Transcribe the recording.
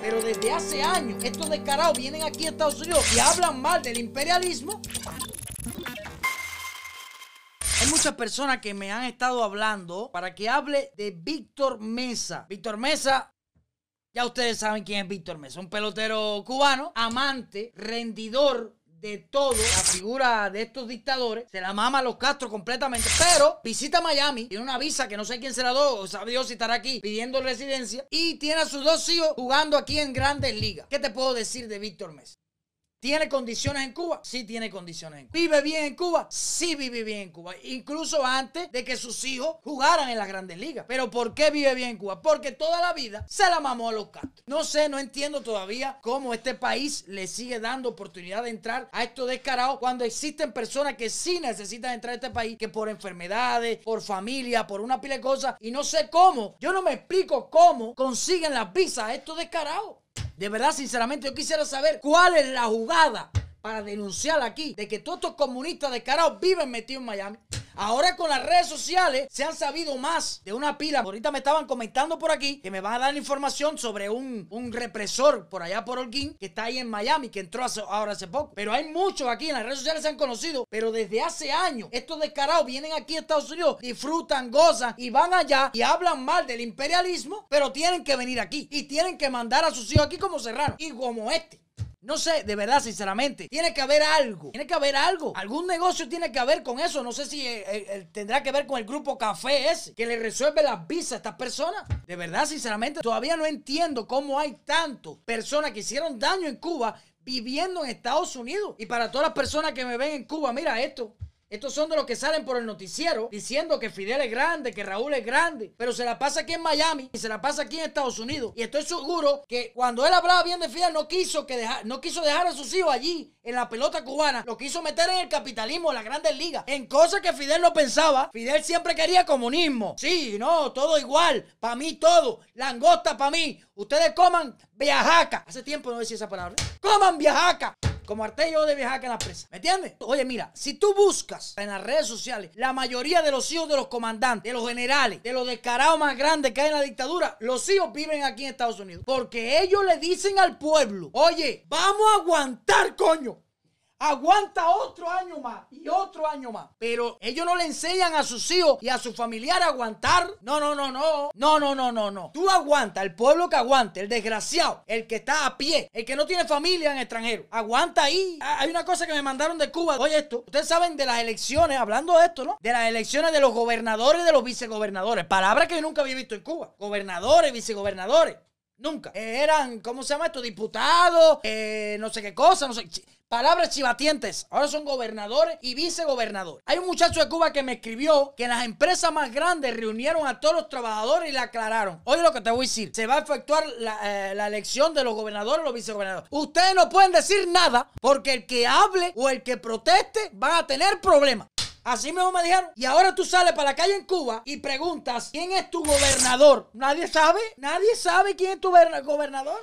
Pero desde hace años, estos descarados vienen aquí a Estados Unidos y hablan mal del imperialismo. Hay muchas personas que me han estado hablando para que hable de Víctor Mesa. Víctor Mesa, ya ustedes saben quién es Víctor Mesa, un pelotero cubano, amante, rendidor de todo, la figura de estos dictadores, se la mama a los Castro completamente, pero visita Miami, tiene una visa que no sé quién se la dio, o sabe Dios si estará aquí pidiendo residencia, y tiene a sus dos hijos jugando aquí en grandes ligas. ¿Qué te puedo decir de Víctor Mesa? ¿Tiene condiciones en Cuba? Sí tiene condiciones en Cuba. ¿Vive bien en Cuba? Sí vive bien en Cuba. Incluso antes de que sus hijos jugaran en las grandes ligas. ¿Pero por qué vive bien en Cuba? Porque toda la vida se la mamó a los Castro. No sé, no entiendo todavía cómo este país le sigue dando oportunidad de entrar a estos descarados cuando existen personas que sí necesitan entrar a este país, que por enfermedades, por familia, por una pila de cosas, y no sé cómo. Yo no me explico cómo consiguen las visas a estos descarados. De verdad, sinceramente, yo quisiera saber cuál es la jugada para denunciar aquí de que todos estos comunistas descarados viven metidos en Miami. Ahora con las redes sociales se han sabido más de una pila. Ahorita me estaban comentando por aquí que me van a dar información sobre un, represor por allá por Holguín que está ahí en Miami, que entró ahora hace poco. Pero hay muchos aquí en las redes sociales se han conocido, pero desde hace años estos descarados vienen aquí a Estados Unidos, disfrutan, gozan y van allá y hablan mal del imperialismo, pero tienen que venir aquí y tienen que mandar a sus hijos aquí como Serrano y como este. No sé, de verdad, sinceramente. Tiene que haber algo. Tiene que haber algo. Algún negocio tiene que haber con eso. No sé si eh, eh, tendrá que ver con el grupo Café ese, que le resuelve las visas a estas personas. De verdad, sinceramente, todavía no entiendo cómo hay tantas personas que hicieron daño en Cuba viviendo en Estados Unidos. Y para todas las personas que me ven en Cuba, mira esto. Estos son de los que salen por el noticiero diciendo que Fidel es grande, que Raúl es grande, pero se la pasa aquí en Miami y se la pasa aquí en Estados Unidos. Y estoy seguro que cuando él hablaba bien de Fidel no quiso, que dejar, no quiso dejar a sus hijos allí en la pelota cubana, lo quiso meter en el capitalismo, en las grandes ligas, en cosas que Fidel no pensaba. Fidel siempre quería comunismo. Sí, no, todo igual, para mí todo, langosta para mí. Ustedes coman viajaca. Hace tiempo no decía esa palabra. Coman viajaca como Artello de viajar en la presa. ¿Me entiendes? Oye, mira, si tú buscas en las redes sociales la mayoría de los hijos de los comandantes, de los generales, de los descarados más grandes que hay en la dictadura, los hijos viven aquí en Estados Unidos. Porque ellos le dicen al pueblo, oye, vamos a aguantar, coño aguanta otro año más y otro año más. Pero ellos no le enseñan a sus hijos y a su familiar a aguantar. No, no, no, no. No, no, no, no, no. Tú aguanta, el pueblo que aguante, el desgraciado, el que está a pie, el que no tiene familia en extranjero. Aguanta ahí. Ah, hay una cosa que me mandaron de Cuba. Oye, esto. Ustedes saben de las elecciones, hablando de esto, ¿no? De las elecciones de los gobernadores y de los vicegobernadores. Palabra que yo nunca había visto en Cuba. Gobernadores, vicegobernadores. Nunca. Eran, ¿cómo se llama esto? Diputados, eh, no sé qué cosa, no sé. Palabras chivatientes. Ahora son gobernadores y vicegobernadores. Hay un muchacho de Cuba que me escribió que las empresas más grandes reunieron a todos los trabajadores y le aclararon. Oye lo que te voy a decir. Se va a efectuar la, eh, la elección de los gobernadores y los vicegobernadores. Ustedes no pueden decir nada porque el que hable o el que proteste van a tener problemas. Así mismo me dijeron. Y ahora tú sales para la calle en Cuba y preguntas quién es tu gobernador. Nadie sabe. Nadie sabe quién es tu gobernador.